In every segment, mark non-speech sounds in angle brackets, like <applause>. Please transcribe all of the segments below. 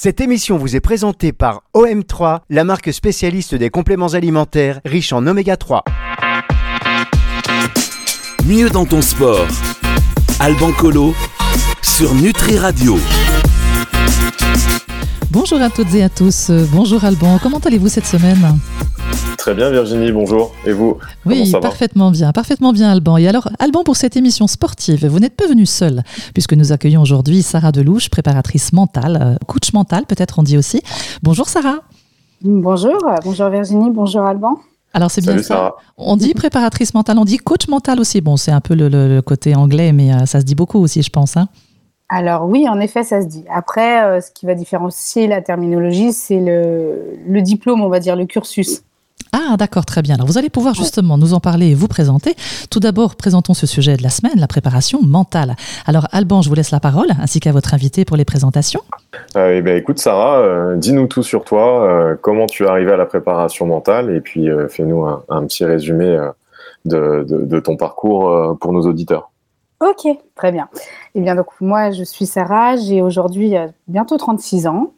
Cette émission vous est présentée par OM3, la marque spécialiste des compléments alimentaires riches en oméga 3. Mieux dans ton sport. Alban Colo sur Nutri Radio. Bonjour à toutes et à tous. Bonjour Alban. Comment allez-vous cette semaine? Très bien Virginie, bonjour. Et vous Oui, parfaitement bien, parfaitement bien Alban. Et alors Alban, pour cette émission sportive, vous n'êtes pas venu seul, puisque nous accueillons aujourd'hui Sarah Delouche, préparatrice mentale, euh, coach mental peut-être on dit aussi. Bonjour Sarah. Bonjour, bonjour Virginie, bonjour Alban. Alors c'est bien ça. On dit préparatrice mentale, on dit coach mental aussi. Bon, c'est un peu le, côté anglais, mais euh, ça se dit beaucoup aussi, je pense. Hein. Alors oui, en effet, ça se dit. Après, euh, ce qui va différencier la terminologie, c'est le, le, diplôme, on va dire, le cursus. Ah, d'accord, très bien. Alors, vous allez pouvoir justement nous en parler et vous présenter. Tout d'abord, présentons ce sujet de la semaine, la préparation mentale. Alors, Alban, je vous laisse la parole, ainsi qu'à votre invité pour les présentations. Euh, eh bien, écoute, Sarah, euh, dis-nous tout sur toi, euh, comment tu es arrivée à la préparation mentale, et puis fais-nous un, petit résumé de, de, ton parcours pour nos auditeurs. Ok, très bien. Eh bien, donc, moi, je suis Sarah, j'ai aujourd'hui bientôt 36 ans.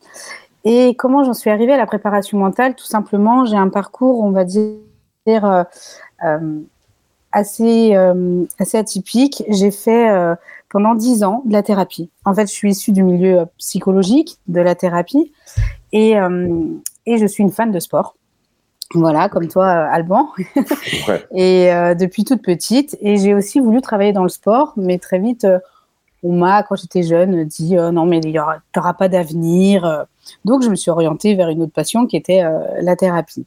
Et comment j'en suis arrivée à la préparation mentale? Tout simplement, j'ai un parcours, on va dire, euh, euh, assez, euh, assez atypique. J'ai fait pendant dix ans de la thérapie. En fait, je suis issue du milieu psychologique de la thérapie et, et je suis une fan de sport. Voilà, comme toi, Alban. <laughs> et depuis toute petite. Et j'ai aussi voulu travailler dans le sport, mais très vite, on m'a, quand j'étais jeune, dit non, mais tu n'auras pas d'avenir. Donc, je me suis orientée vers une autre passion qui était euh, la thérapie.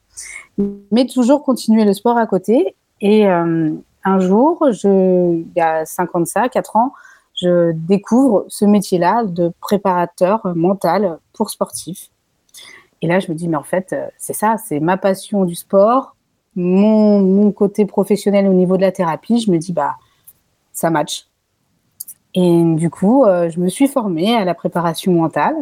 Mais toujours continuer le sport à côté. Et euh, un jour, je, il y a 5 ans de ça, 4 ans, je découvre ce métier-là de préparateur mental pour sportifs. Et là, je me dis, mais en fait, euh, c'est ça, c'est ma passion du sport, mon, mon, côté professionnel au niveau de la thérapie. Je me dis, bah, ça match. Et du coup, je me suis formée à la préparation mentale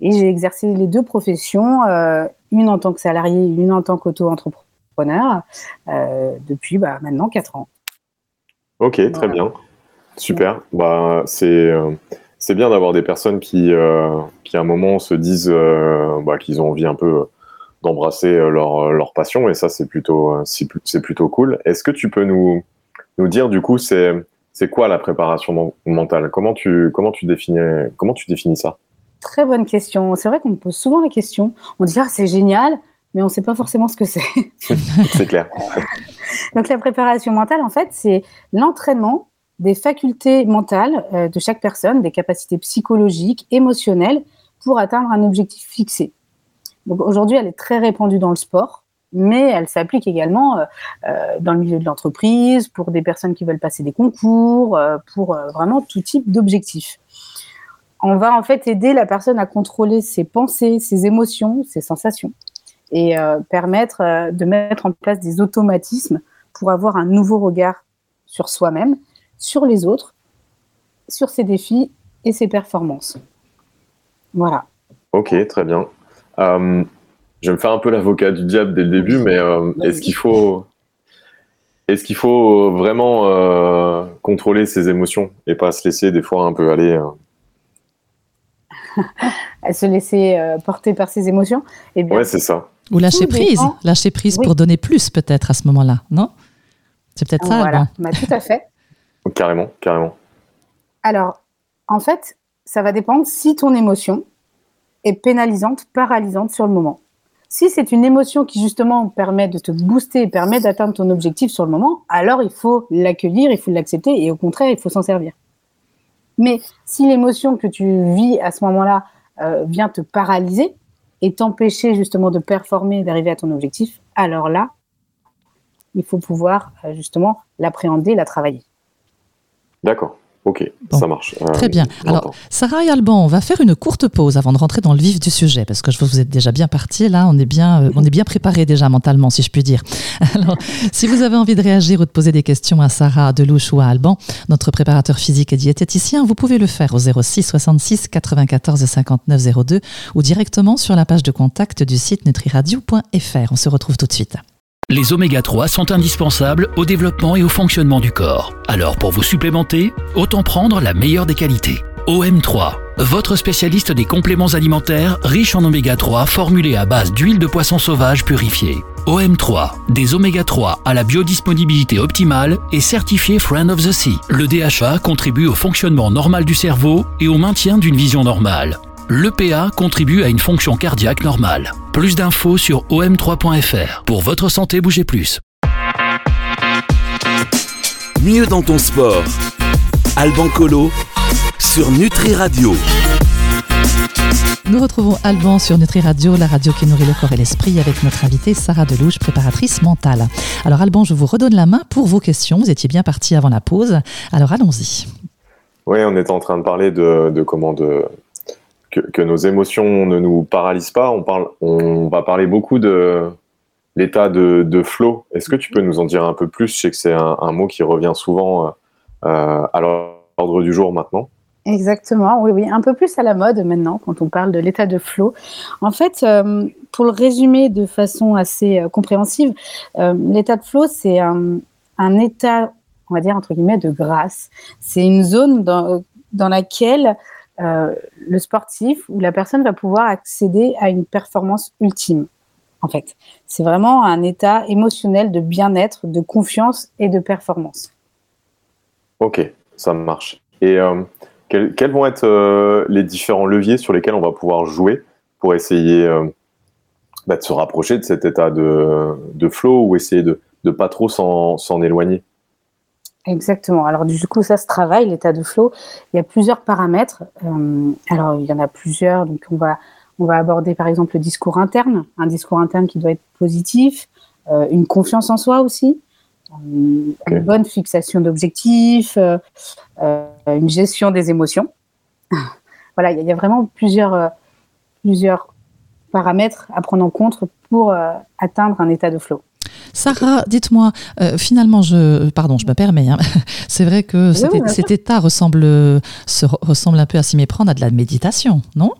et j'ai exercé les deux professions, euh, une en tant que salarié, une en tant qu'auto-entrepreneur, euh, depuis bah, maintenant 4 ans. Ok, très bien. Super. Bah, c'est euh, c'est bien d'avoir des personnes qui, qui, à un moment, se disent bah, qu'ils ont envie un peu d'embrasser leur, leur, passion, et ça, c'est plutôt, c'est plutôt cool. Est-ce que tu peux nous, nous dire, du coup, c'est quoi la préparation mentale? Comment tu, comment, tu définis, comment tu définis ça? Très bonne question. C'est vrai qu'on me pose souvent la question. On dit ah c'est génial, mais on ne sait pas forcément ce que c'est. <laughs> c'est clair. <laughs> Donc la préparation mentale, en fait, c'est l'entraînement des facultés mentales euh, de chaque personne, des capacités psychologiques, émotionnelles, pour atteindre un objectif fixé. Donc aujourd'hui, elle est très répandue dans le sport, mais elle s'applique également euh, euh, dans le milieu de l'entreprise, pour des personnes qui veulent passer des concours, pour vraiment tout type d'objectifs on va en fait aider la personne à contrôler ses pensées, ses émotions, ses sensations et euh, permettre euh, de mettre en place des automatismes pour avoir un nouveau regard sur soi-même, sur les autres, sur ses défis et ses performances. Voilà. Ok, très bien. Euh, je vais me faire un peu l'avocat du diable dès le début, mais est-ce qu'il faut, est-ce qu'il faut vraiment contrôler ses émotions et pas se laisser des fois un peu aller <laughs> à se laisser euh, porter par ses émotions? Et eh bien, ouais, c'est ça. Ou lâcher prise, lâcher prise pour donner plus peut-être à ce moment-là, non? C'est peut-être ça. Voilà, bah, tout à fait. <laughs> carrément, carrément. Alors, en fait, ça va dépendre si ton émotion est pénalisante, paralysante sur le moment. Si c'est une émotion qui justement permet de te booster, permet d'atteindre ton objectif sur le moment, alors il faut l'accueillir, il faut l'accepter et au contraire, il faut s'en servir. Mais si l'émotion que tu vis à ce moment-là euh, vient te paralyser et t'empêcher justement de performer, d'arriver à ton objectif, alors là, il faut pouvoir euh, justement l'appréhender, la travailler. D'accord. Ok, ça marche. Euh, très bien. Alors, Sarah et Alban, on va faire une courte pause avant de rentrer dans le vif du sujet, parce que je vous êtes déjà bien partis, là, on est bien, euh, on est bien préparé déjà mentalement, si je puis dire. <laughs> Alors, si vous avez envie de réagir ou de poser des questions à Sarah Delouche ou à Alban, notre préparateur physique et diététicien, vous pouvez le faire au 06 66 94 59 02 ou directement sur la page de contact du site nutriradio.fr. On se retrouve tout de suite. Les oméga 3 sont indispensables au développement et au fonctionnement du corps. Alors pour vous supplémenter, autant prendre la meilleure des qualités. OM3, votre spécialiste des compléments alimentaires riches en oméga 3 formulés à base d'huile de poisson sauvage purifiée. OM3, des oméga 3 à la biodisponibilité optimale et certifié Friend of the Sea. Le DHA contribue au fonctionnement normal du cerveau et au maintien d'une vision normale. L'EPA contribue à une fonction cardiaque normale. Plus d'infos sur om3.fr. Pour votre santé, bougez plus. Mieux dans ton sport. Alban Colo sur Nutri Radio. Nous retrouvons Alban sur Nutri Radio, la radio qui nourrit le corps et l'esprit, avec notre invitée Sarah Delouche, préparatrice mentale. Alors Alban, je vous redonne la main pour vos questions. Vous étiez bien parti avant la pause. Alors allons-y. Oui, on est en train de parler de, comment de que, nos émotions ne nous paralysent pas. On parle, on va parler beaucoup de l'état de, de flow. Est-ce que tu peux nous en dire un peu plus? Je sais que c'est un, mot qui revient souvent euh, euh, à l'ordre du jour maintenant. Exactement, oui, oui, un peu plus à la mode maintenant quand on parle de l'état de flow. En fait, euh, pour le résumer de façon assez compréhensive, l'état de flow, c'est un, état, on va dire entre guillemets, de grâce. C'est une zone dans laquelle le sportif ou la personne va pouvoir accéder à une performance ultime. En fait, c'est vraiment un état émotionnel de bien-être, de confiance et de performance. Ok, ça marche. Et quels, vont être euh, les différents leviers sur lesquels on va pouvoir jouer pour essayer euh, bah, de se rapprocher de cet état de, de flow ou essayer de ne pas trop s'en éloigner? Exactement. Alors du coup, ça se travaille, l'état de flow. Il y a plusieurs paramètres. Euh, alors il y en a plusieurs. Donc on va, on va aborder par exemple le discours interne, un discours interne qui doit être positif, une confiance en soi aussi, une bonne fixation d'objectifs, euh, euh, une gestion des émotions. <laughs> voilà, il y, a vraiment plusieurs, euh, plusieurs paramètres à prendre en compte pour atteindre un état de flow. Sarah, dites-moi, finalement, je, pardon, je me permets, hein. <laughs> c'est vrai que cet, état ressemble, se, ressemble un peu à s'y méprendre à de la méditation, non?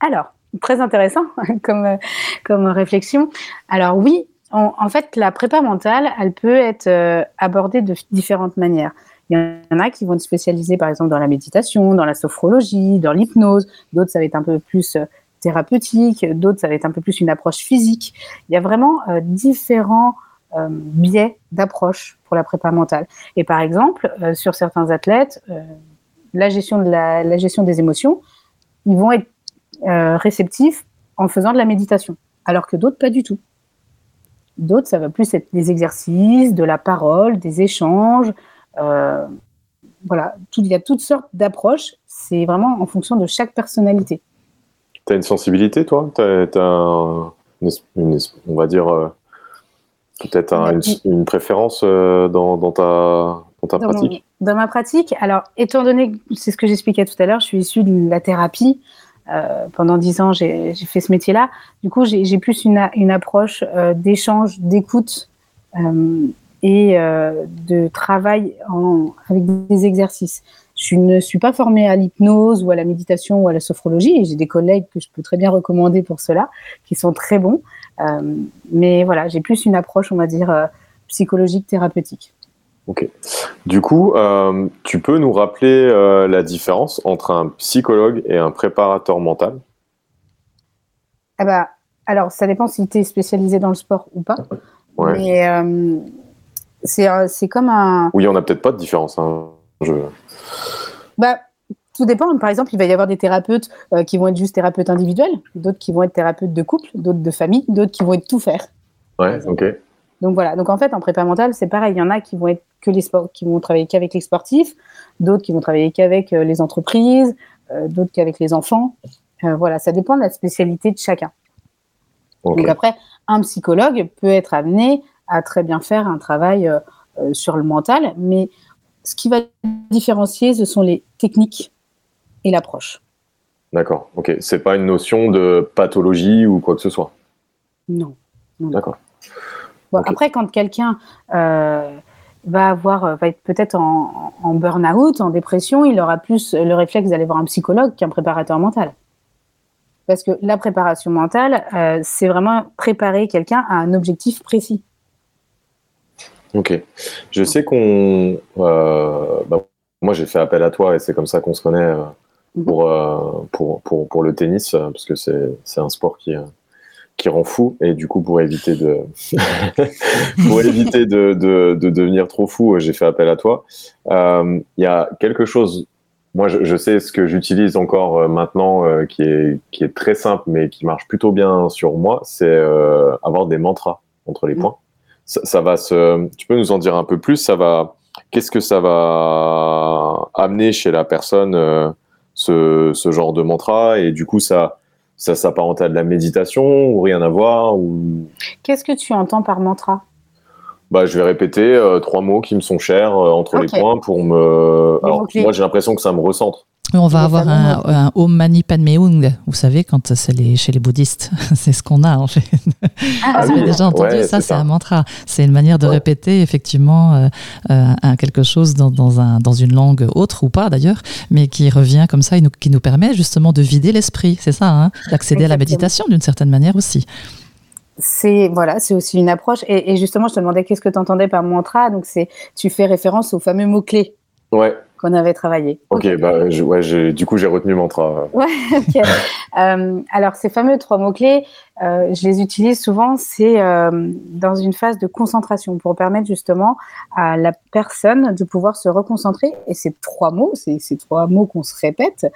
Alors, très intéressant <laughs> comme, comme réflexion. Alors oui, en, fait, la prépa mentale, elle peut être euh, abordée de différentes manières. Il y en a qui vont être spécialisés, par exemple, dans la méditation, dans la sophrologie, dans l'hypnose. D'autres, ça va être un peu plus euh, thérapeutique. D'autres, ça va être un peu plus une approche physique. Il y a vraiment euh, différents biais d'approche pour la prépa mentale. Et par exemple, sur certains athlètes, la gestion de la, gestion des émotions, ils vont être réceptifs en faisant de la méditation, alors que d'autres pas du tout. D'autres, ça va plus être des exercices, de la parole, des échanges. Euh, voilà, il y a toutes sortes d'approches. C'est vraiment en fonction de chaque personnalité. Tu as une sensibilité, toi? Tu as, on va dire, euh, peut-être une, préférence euh, dans, ta, ta pratique? Dans ma pratique, alors, étant donné que c'est ce que j'expliquais tout à l'heure, je suis issue de la thérapie. Euh, pendant dix ans, j'ai fait ce métier-là. Du coup, j'ai plus une, une approche d'échange, d'écoute et de travail en, avec des exercices. Je ne suis pas formée à l'hypnose ou à la méditation ou à la sophrologie. J'ai des collègues que je peux très bien recommander pour cela, qui sont très bons. mais voilà, j'ai plus une approche, on va dire, psychologique, thérapeutique. Ok. Du coup, euh, tu peux nous rappeler euh, la différence entre un psychologue et un préparateur mental? Ah bah, Alors, ça dépend si tu es spécialisé dans le sport ou pas. Mais euh, c'est comme un. Oui, on n'a peut-être pas de différence. Hein. Bah, tout dépend. Par exemple, il va y avoir des thérapeutes qui vont être juste thérapeutes individuels, d'autres qui vont être thérapeutes de couple, d'autres de famille, d'autres qui vont être tout faire. Ouais, ok. Donc voilà. Donc en fait, en prépa mentale, c'est pareil. Il y en a qui vont être que les sports, qui vont travailler qu'avec les sportifs, d'autres qui vont travailler qu'avec euh, les entreprises, euh, d'autres qu'avec les enfants. Euh, voilà, ça dépend de la spécialité de chacun. Donc après, un psychologue peut être amené à très bien faire un travail sur le mental, mais ce qui va différencier, ce sont les techniques et l'approche. D'accord. Ok. C'est pas une notion de pathologie ou quoi que ce soit? Non. D'accord. Après, quand quelqu'un euh, va avoir, va être peut-être en, burn-out, en dépression, il aura plus le réflexe d'aller voir un psychologue qu'un préparateur mental. Parce que la préparation mentale, euh, c'est vraiment préparer quelqu'un à un objectif précis. Ok. Je sais qu'on, bah, moi, j'ai fait appel à toi et c'est comme ça qu'on se connaît Mhm. pour, pour, pour, pour, le tennis, parce que c'est un sport qui, qui rend fou. Et du coup, pour éviter de, <laughs> pour éviter de, de, de, devenir trop fou, j'ai fait appel à toi. Il y a quelque chose moi, je, je, sais ce que j'utilise encore euh, maintenant, euh, qui, est, qui est très simple, mais qui marche plutôt bien sur moi, c'est euh, avoir des mantras entre les points. Ça, ça, va se. Tu peux nous en dire un peu plus? Ça va. Qu'est-ce que ça va amener chez la personne ce, ce, genre de mantra? Et du coup, ça, ça s'apparente à de la méditation ou rien à voir ou... Qu'est-ce que tu entends par mantra? Bah, je vais répéter euh, trois mots qui me sont chers euh, entre okay. les points pour me. Alors, moi, j'ai l'impression que ça me recentre. On va avoir un, un, Om Mani Padme Hung, vous savez, quand c'est les, chez les bouddhistes, <laughs> c'est ce qu'on a en fait. Ah, <laughs> vous avez déjà entendu ouais, ça, c'est un mantra. C'est une manière de ouais. répéter effectivement euh, un, quelque chose dans, dans, un, dans une langue autre ou pas d'ailleurs, mais qui revient comme ça et nous, qui nous permet justement de vider l'esprit, c'est ça, hein, d'accéder à la méditation d'une certaine manière aussi c'est voilà, c'est aussi une approche. Et, et, justement, je te demandais qu'est-ce que tu entendais par mantra? Donc, c'est tu fais référence aux fameux mots clés. Ouais. Qu'on avait travaillé. Ok, okay. bah, je, ouais, du coup, j'ai retenu mantra. Ouais, <laughs> ok. euh, alors, ces fameux trois mots-clés, euh, je les utilise souvent, c'est euh, dans une phase de concentration pour permettre justement à la personne de pouvoir se reconcentrer. Et ces trois mots, ces, ces trois mots qu'on se répète,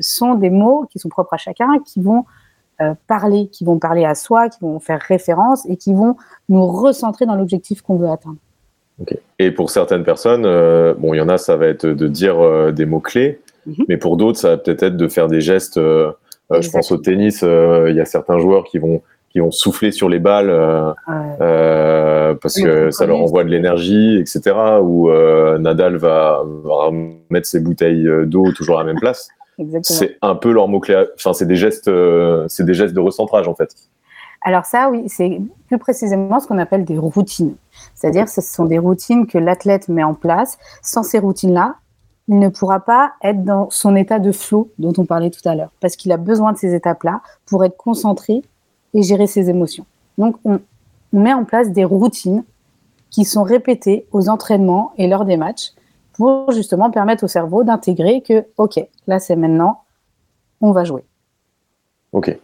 sont des mots qui sont propres à chacun, qui vont parler, qui vont parler à soi, qui vont faire référence et qui vont nous recentrer dans l'objectif qu'on veut atteindre. Okay. Et pour certaines personnes, euh, bon, il y en a, ça va être de dire euh, des mots-clés, mm -hmm. mais pour d'autres, ça va peut-être être de faire des gestes. Euh, je pense au tennis, il y a certains joueurs qui vont, qui vont souffler sur les balles parce que ça leur envoie de l'énergie, etc. Ou Nadal va, va mettre ses bouteilles d'eau toujours à la même place. <laughs> C'est un peu leur mot-clé. Enfin, c'est des gestes, c'est des gestes de recentrage en fait. Alors ça, oui, c'est plus précisément ce qu'on appelle des routines. C'est-à-dire, ce sont des routines que l'athlète met en place. Sans ces routines-là, il ne pourra pas être dans son état de flow dont on parlait tout à l'heure, parce qu'il a besoin de ces étapes-là pour être concentré et gérer ses émotions. Donc, on met en place des routines qui sont répétées aux entraînements et lors des matchs pour justement permettre au cerveau d'intégrer que, OK, là c'est maintenant, on va jouer. OK.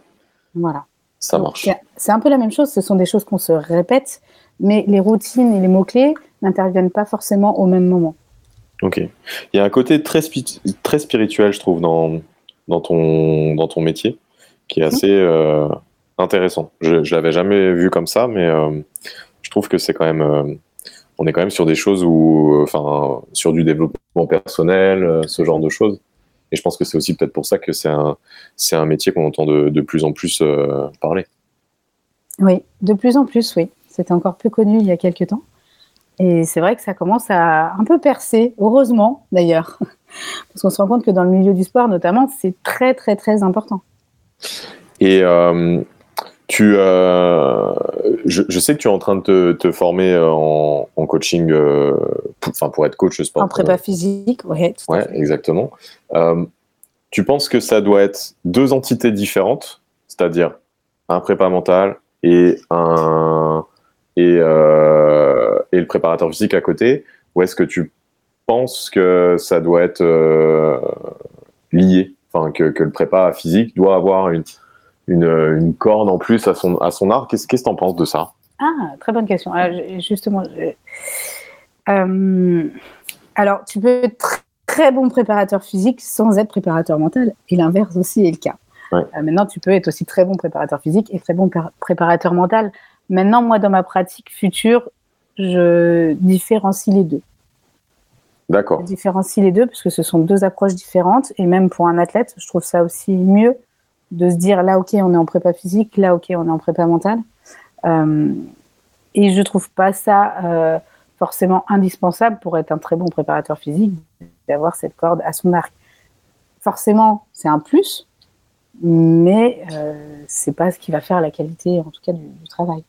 Voilà. Ça marche. C'est un peu la même chose, ce sont des choses qu'on se répète, mais les routines et les mots-clés n'interviennent pas forcément au même moment. Ok. Il y a un côté très, très spirituel, je trouve, dans, dans, ton, dans ton métier, qui est assez euh, intéressant. Je ne l'avais jamais vu comme ça, mais euh, je trouve que c'est quand même... Euh, on est quand même sur des choses où, enfin, sur du développement personnel, ce genre de choses. Et je pense que c'est aussi peut-être pour ça que c'est un, un métier qu'on entend de, de, plus en plus parler. Oui, de plus en plus, oui. C'était encore peu connu il y a quelques temps. Et c'est vrai que ça commence à un peu percer, heureusement d'ailleurs. <laughs> Parce qu'on se rend compte que dans le milieu du sport, notamment, c'est très, très, très important. Et euh, tu, euh, je, je, sais que tu es en train de te, te former en, en coaching, euh, pour, pour être coach sport. En prépa physique, oui. Ouais, exactement. Euh, tu penses que ça doit être deux entités différentes, c'est-à-dire un prépa mental et un et, euh, et le préparateur physique à côté, ou est-ce que tu penses que ça doit être euh, lié, enfin que, que le prépa physique doit avoir une une, une, corde en plus à son, à son art? Qu'est-ce que tu en penses de ça? Ah, très bonne question. Alors, justement, euh... alors, tu peux être très bon préparateur physique sans être préparateur mental, et l'inverse aussi est le cas. Ouais. Euh, maintenant, tu peux être aussi très bon préparateur physique et très bon préparateur mental. Maintenant, moi, dans ma pratique future, je différencie les deux. D'accord. Je différencie les deux parce que ce sont deux approches différentes, et même pour un athlète, je trouve ça aussi mieux de se dire là ok on est en prépa physique, là ok on est en prépa mentale. Euh, et je trouve pas ça euh, forcément indispensable pour être un très bon préparateur physique d'avoir cette corde à son arc. Forcément c'est un plus, mais euh, c'est pas ce qui va faire la qualité en tout cas du, du travail.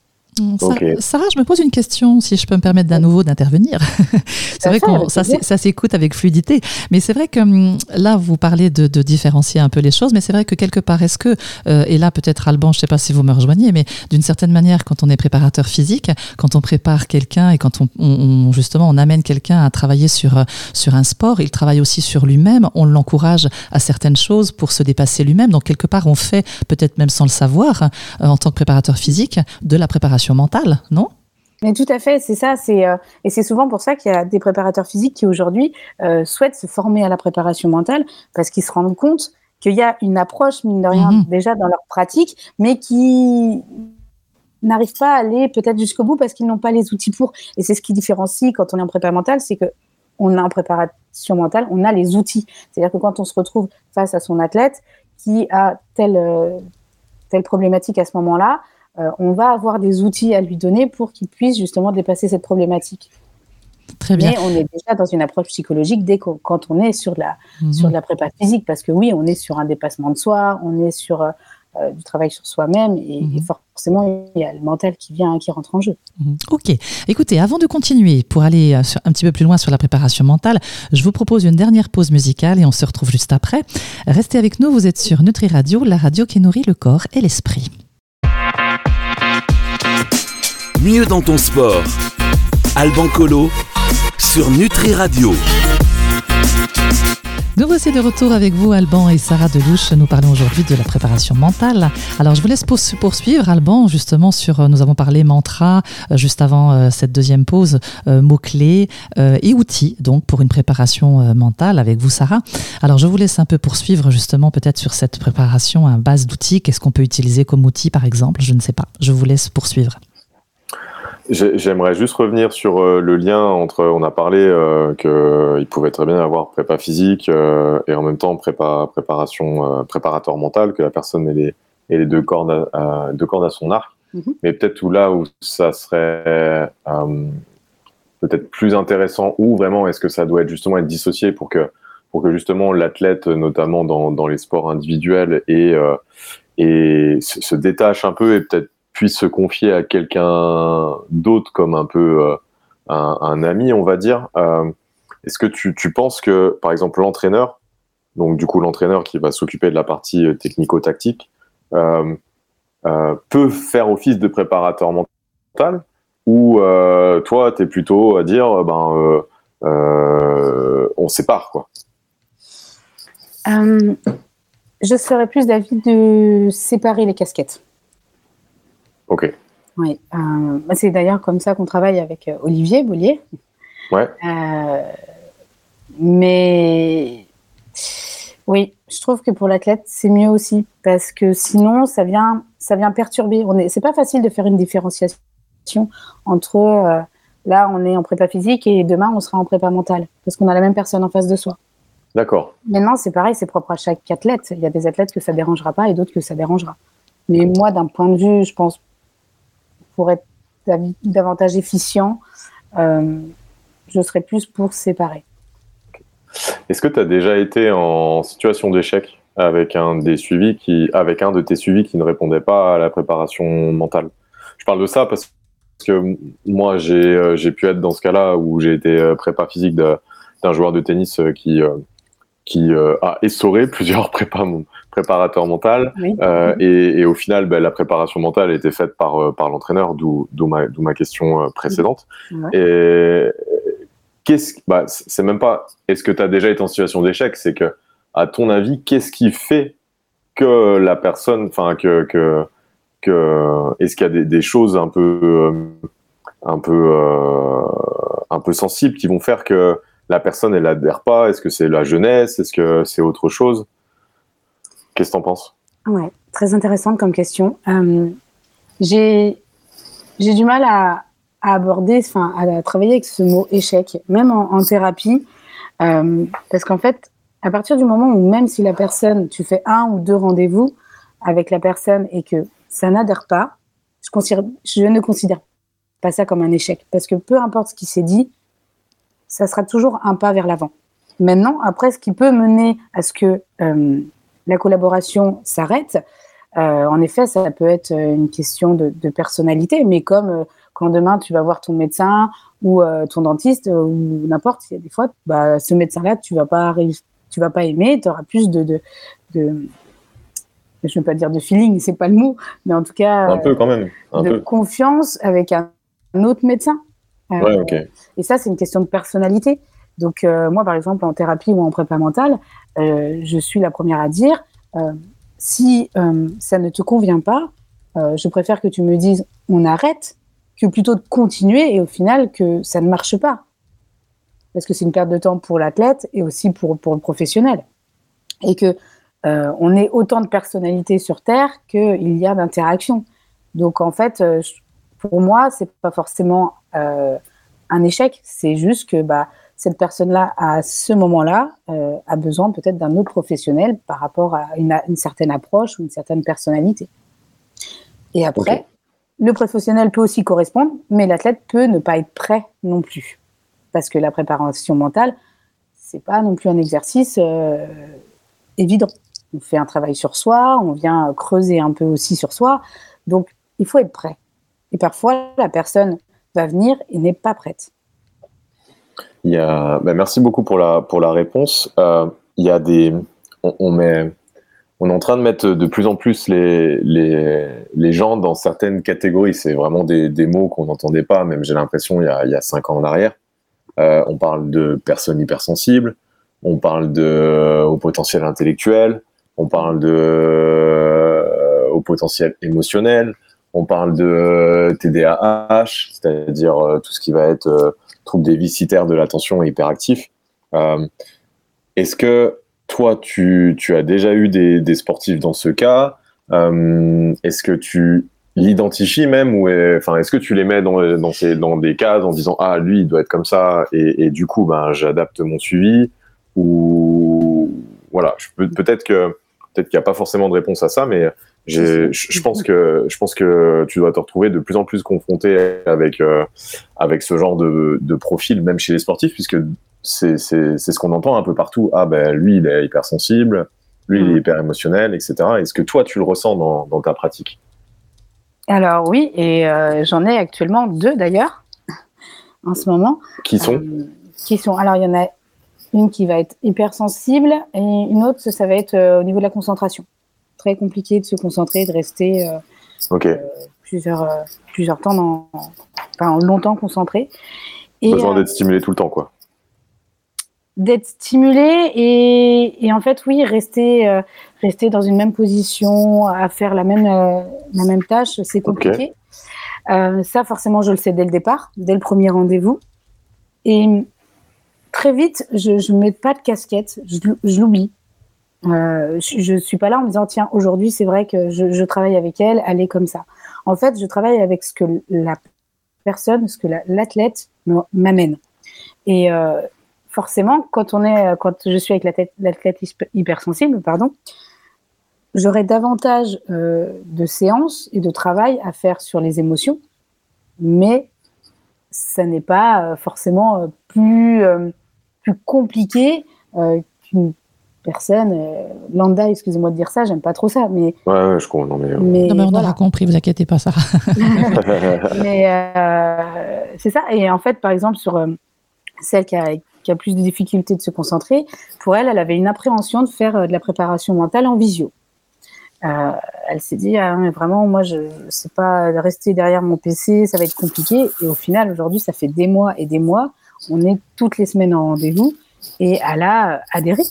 Sarah, je me pose une question, si je peux me permettre d'un nouveau d'intervenir. <laughs> c'est vrai que ça, s'écoute avec fluidité, mais c'est vrai que mm, là, vous parlez de, différencier un peu les choses, mais c'est vrai que quelque part, est-ce que, euh, et là peut-être Alban, je ne sais pas si vous me rejoignez, mais d'une certaine manière, quand on est préparateur physique, quand on prépare quelqu'un et quand on, justement on amène quelqu'un à travailler sur, euh, sur un sport, il travaille aussi sur lui-même, on l'encourage à certaines choses pour se dépasser lui-même, donc quelque part on fait, peut-être même sans le savoir, euh, en tant que préparateur physique, de la préparation mentale, non? Mais tout à fait, c'est ça. C'est euh, et c'est souvent pour ça qu'il y a des préparateurs physiques qui aujourd'hui euh, souhaitent se former à la préparation mentale parce qu'ils se rendent compte qu'il y a une approche mine de rien mhm. déjà dans leur pratique, mais qui n'arrivent pas à aller peut-être jusqu'au bout parce qu'ils n'ont pas les outils pour. Et c'est ce qui différencie quand on est en préparation mentale, c'est que on a en préparation mentale, on a les outils. C'est-à-dire que quand on se retrouve face à son athlète qui a telle euh, telle problématique à ce moment-là, euh, on va avoir des outils à lui donner pour qu'il puisse justement dépasser cette problématique. Très bien. Mais on est déjà dans une approche psychologique dès quand on est sur la, mhm. sur la prépa physique, parce que oui, on est sur un dépassement de soi, on est sur euh, euh, du travail sur soi-même, et, mhm. forcément, il y a le mental qui vient, qui rentre en jeu. Mhm. Ok. Écoutez, avant de continuer, pour aller un petit peu plus loin sur la préparation mentale, je vous propose une dernière pause musicale et on se retrouve juste après. Restez avec nous, vous êtes sur Nutri Radio, la radio qui nourrit le corps et l'esprit. Mieux dans ton sport. Alban Colo sur Nutri Radio. Nous voici de retour avec vous, Alban et Sarah Delouche. Nous parlons aujourd'hui de la préparation mentale. Alors, je vous laisse poursuivre, Alban, justement, sur. Euh, nous avons parlé mantra euh, juste avant euh, cette deuxième pause, mots-clés et outils, donc, pour une préparation mentale avec vous, Sarah. Alors, je vous laisse un peu poursuivre, justement, peut-être sur cette préparation à base d'outils. Qu'est-ce qu'on peut utiliser comme outil, par exemple? Je ne sais pas. Je vous laisse poursuivre. J'aimerais juste revenir sur euh, le lien entre, on a parlé euh, qu'il pouvait très bien avoir prépa physique euh, et en même temps prépa, préparation, préparateur mental, que la personne ait les, ait les deux, cordes à, deux cordes à son arc. Mhm. Mais peut-être tout là où ça serait peut-être plus intéressant, ou vraiment est-ce que ça doit être justement être dissocié pour que, pour que justement l'athlète, notamment dans, dans les sports individuels, et, et se, se détache un peu et peut-être puisse se confier à quelqu'un d'autre comme un peu euh, un, ami, on va dire. Euh, est-ce que tu, penses que, par exemple, l'entraîneur, donc du coup l'entraîneur qui va s'occuper de la partie euh, technico-tactique, peut faire office de préparateur mental ou toi, tu es plutôt à dire, ben, on sépare, quoi? Je serais plus d'avis de séparer les casquettes. Ok. Oui, euh, bah, c'est d'ailleurs comme ça qu'on travaille avec euh, Olivier Bollier. Ouais. Euh, mais oui, je trouve que pour l'athlète, c'est mieux aussi parce que sinon, ça vient, ça vient perturber. On est, c'est pas facile de faire une différenciation entre là, on est en prépa physique et demain, on sera en prépa mentale parce qu'on a la même personne en face de soi. D'accord. Maintenant, c'est pareil, c'est propre à chaque athlète. Il y a des athlètes que ça dérangera pas et d'autres que ça dérangera. Mais moi, d'un point de vue, je pense pour être davantage efficient, euh, je serais plus pour séparer. Est-ce que tu as déjà été en situation d'échec avec un des suivis qui, avec un de tes suivis qui ne répondait pas à la préparation mentale? Je parle de ça parce que moi, j'ai euh, pu être dans ce cas-là où j'ai été euh, prépa physique d'un joueur de tennis qui, qui a essoré <laughs> plusieurs prépas préparateur mental. Euh, et, au final, ben, la préparation mentale a été faite par, euh, par l'entraîneur, d'où ma, ma, question euh, précédente. Et qu'est-ce, bah, c'est même pas est-ce que tu as déjà été en situation d'échec, c'est que, à ton avis, qu'est-ce qui fait que la personne, enfin, que, que, que est-ce qu'il y a des, choses un peu, un peu, un peu sensibles qui vont faire que la personne elle adhère pas? Est-ce que c'est la jeunesse? Est-ce que c'est autre chose? Qu'est-ce que tu en penses? Ouais, très intéressante comme question. Euh, j'ai du mal à, aborder, enfin, à travailler avec ce mot échec, même en, thérapie, euh, parce qu'en fait, à partir du moment où même si la personne, tu fais un ou deux rendez-vous avec la personne et que ça n'adhère pas, je, je ne considère pas ça comme un échec, parce que peu importe ce qui s'est dit, ça sera toujours un pas vers l'avant. Maintenant, après, ce qui peut mener à ce que euh, la collaboration s'arrête, en effet, ça peut être une question de, personnalité, mais comme quand demain tu vas voir ton médecin ou ton dentiste ou n'importe, il y a des fois, bah, ce médecin-là, tu vas pas tu vas pas aimer, tu auras plus de, de, de je ne veux pas dire de feeling, c'est pas le mot, mais en tout cas, un peu quand même, de confiance avec un, autre médecin. ouais. Et ça, c'est une question de personnalité. Donc, euh, moi, par exemple, en thérapie ou en prépa mentale, euh, je suis la première à dire euh, si ça ne te convient pas, je préfère que tu me dises on arrête que plutôt de continuer et au final que ça ne marche pas. Parce que c'est une perte de temps pour l'athlète et aussi pour, pour le professionnel. Et que on est autant de personnalités sur Terre qu'il y a d'interactions. Donc, en fait, pour moi, c'est pas forcément un échec, c'est juste que bah, cette personne-là, à ce moment-là, euh, a besoin peut-être d'un autre professionnel par rapport à une, certaine approche ou une certaine personnalité. Et après, le professionnel peut aussi correspondre, mais l'athlète peut ne pas être prêt non plus. Parce que la préparation mentale, c'est pas non plus un exercice euh, évident. On fait un travail sur soi, on vient creuser un peu aussi sur soi. Donc, il faut être prêt. Et parfois, la personne va venir et n'est pas prête. Bah, merci beaucoup pour la, réponse. Euh, il y a des, on, est en train de mettre de plus en plus les, gens dans certaines catégories. C'est vraiment des, mots qu'on n'entendait pas, même j'ai l'impression il y a, il cinq ans en arrière. Euh, on parle de personnes hypersensibles, on parle de au potentiel intellectuel, on parle de euh, au potentiel émotionnel, on parle de TDAH, c'est-à-dire tout ce qui va être troubles déficitaires de l'attention et hyperactif. Euh, est-ce que toi, tu, as déjà eu des, sportifs dans ce cas? Euh, Est-ce que tu l'identifies même ou est-ce que tu les mets dans, des cases en disant ah lui il doit être comme ça et, du coup ben j'adapte mon suivi? Ou voilà peut-être que peut-être qu'il n'y a pas forcément de réponse à ça mais je pense que je pense que tu dois te retrouver de plus en plus confronté avec euh, avec ce genre de, de, profil, même chez les sportifs, puisque c'est ce qu'on entend un peu partout. Ah ben lui il est hypersensible, lui il est mm. hyper émotionnel, etc. Est-ce que toi tu le ressens dans, dans ta pratique? Alors oui, et euh, j'en ai actuellement deux d'ailleurs <laughs> en ce moment. Qui sont? Euh, Qui sont Alors il y en a une qui va être hypersensible et une autre ça va être au niveau de la concentration très compliqué de se concentrer, de rester euh, euh, plusieurs, euh, plusieurs temps, dans, enfin, longtemps concentré. Et, Besoin d'être stimulé tout le temps, quoi. D'être stimulé et, et, en fait, oui, rester, rester dans une même position, à faire la même, la même tâche, c'est compliqué. ça, forcément, je le sais dès le départ, dès le premier rendez-vous. Et très vite, je ne mets pas de casquette, je l'oublie. Euh, je, ne suis pas là en me disant tiens aujourd'hui c'est vrai que je, travaille avec elle, elle est comme ça. En fait, je travaille avec ce que la personne, ce que l'athlète m'amène. Et euh, forcément, quand on est, quand je suis avec l'athlète hypersensible, pardon, j'aurai davantage euh, de séances et de travail à faire sur les émotions, mais ça n'est pas forcément plus plus compliqué qu'une personne. Euh, lambda, excusez-moi de dire ça, j'aime pas trop ça. Mais, ouais, ouais je comprends. Mais, mais, non, mais on aura compris, vous inquiétez pas, Sarah. <laughs> mais euh, c'est ça. Et en fait, par exemple, sur euh, celle qui a, qui a, plus de difficultés de se concentrer, pour elle, elle avait une appréhension de faire de la préparation mentale en visio. elle s'est dit, ah, vraiment, moi, je ne sais pas rester derrière mon PC, ça va être compliqué. Et au final, aujourd'hui, ça fait des mois et des mois. On est toutes les semaines en rendez-vous et elle a adhéré.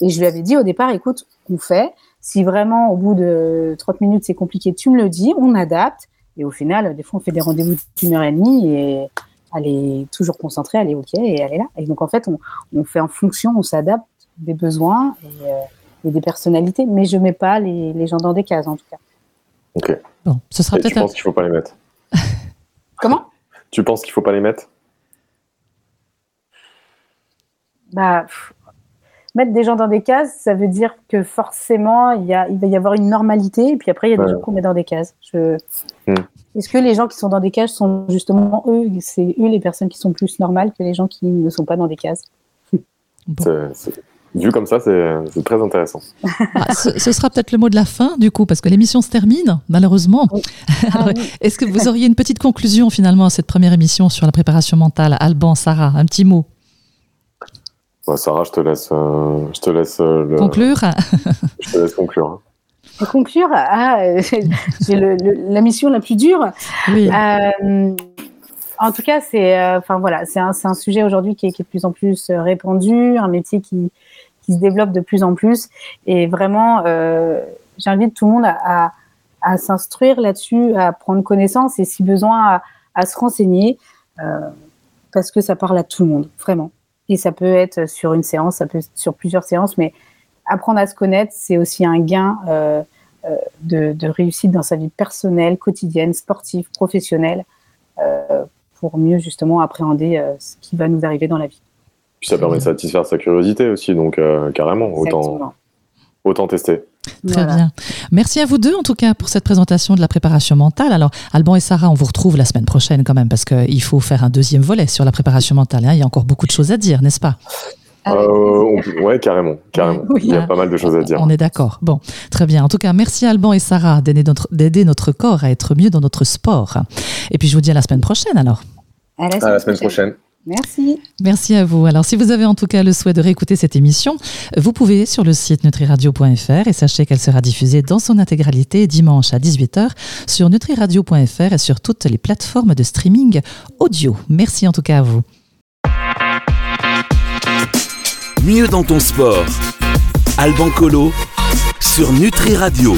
Et je lui avais dit au départ, écoute, on fait. Si vraiment au bout de 30 minutes c'est compliqué, tu me le dis, on adapte. Et au final, des fois, on fait des rendez-vous d'une heure et demie et elle est toujours concentrée, elle est OK et elle est là. Et donc, en fait, on, fait en fonction, on s'adapte des besoins et, euh, des personnalités. Mais je ne mets pas les, gens dans des cases, en tout cas. OK. Bon, ce sera peut-être. Tu penses qu'il ne faut pas les mettre? <laughs> Comment? Tu penses qu'il ne faut pas les mettre? Bah, mettre des gens dans des cases, ça veut dire que forcément, il, y a, il va y avoir une normalité, et puis après, il y a des gens qu'on met dans des cases. Je... Hmm. Est-ce que les gens qui sont dans des cases sont justement eux, c'est eux les personnes qui sont plus normales que les gens qui ne sont pas dans des cases? Vu comme ça, c'est très intéressant. Ah, ce, sera peut-être le mot de la fin, du coup, parce que l'émission se termine, malheureusement. <laughs> Ah est-ce que vous auriez une petite conclusion, finalement, à cette première émission sur la préparation mentale? Alban, Sarah, un petit mot Sarah, je te laisse, euh, je te laisse euh, conclure. <laughs> je te laisse conclure. Hein. Conclure Ah, <laughs> j'ai la mission la plus dure. Oui. Euh, en tout cas, c'est, enfin voilà, c'est un, un, sujet aujourd'hui qui, qui est, de plus en plus répandu, un métier qui, qui se développe de plus en plus. Et vraiment, euh, j'invite tout le monde à, à, s'instruire là-dessus, à prendre connaissance et si besoin à, à se renseigner, euh, parce que ça parle à tout le monde, vraiment. Et ça peut être sur une séance, ça peut être sur plusieurs séances, mais apprendre à se connaître, c'est aussi un gain euh, euh de, de, réussite dans sa vie personnelle, quotidienne, sportive, professionnelle, euh, pour mieux justement appréhender euh, ce qui va nous arriver dans la vie. Puis ça permet de satisfaire sa curiosité aussi, donc carrément, autant, autant tester. Très bien. Merci à vous deux, en tout cas, pour cette présentation de la préparation mentale. Alors, Alban et Sarah, on vous retrouve la semaine prochaine quand même, parce qu'il faut faire un deuxième volet sur la préparation mentale. Hein. Il y a encore beaucoup de choses à dire, n'est-ce pas? Euh, ouais, carrément, carrément. Il y a pas mal de choses à dire. On est d'accord. Bon, très bien. En tout cas, merci Alban et Sarah d'aider notre, notre, corps à être mieux dans notre sport. Et puis, je vous dis à la semaine prochaine alors. À la semaine, prochaine. Merci. Merci à vous. Alors, si vous avez en tout cas le souhait de réécouter cette émission, vous pouvez sur le site nutriradio.fr et sachez qu'elle sera diffusée dans son intégralité dimanche à 18h sur nutriradio.fr et sur toutes les plateformes de streaming audio. Merci en tout cas à vous. Mieux dans ton sport. Alban Colo sur Nutri Radio.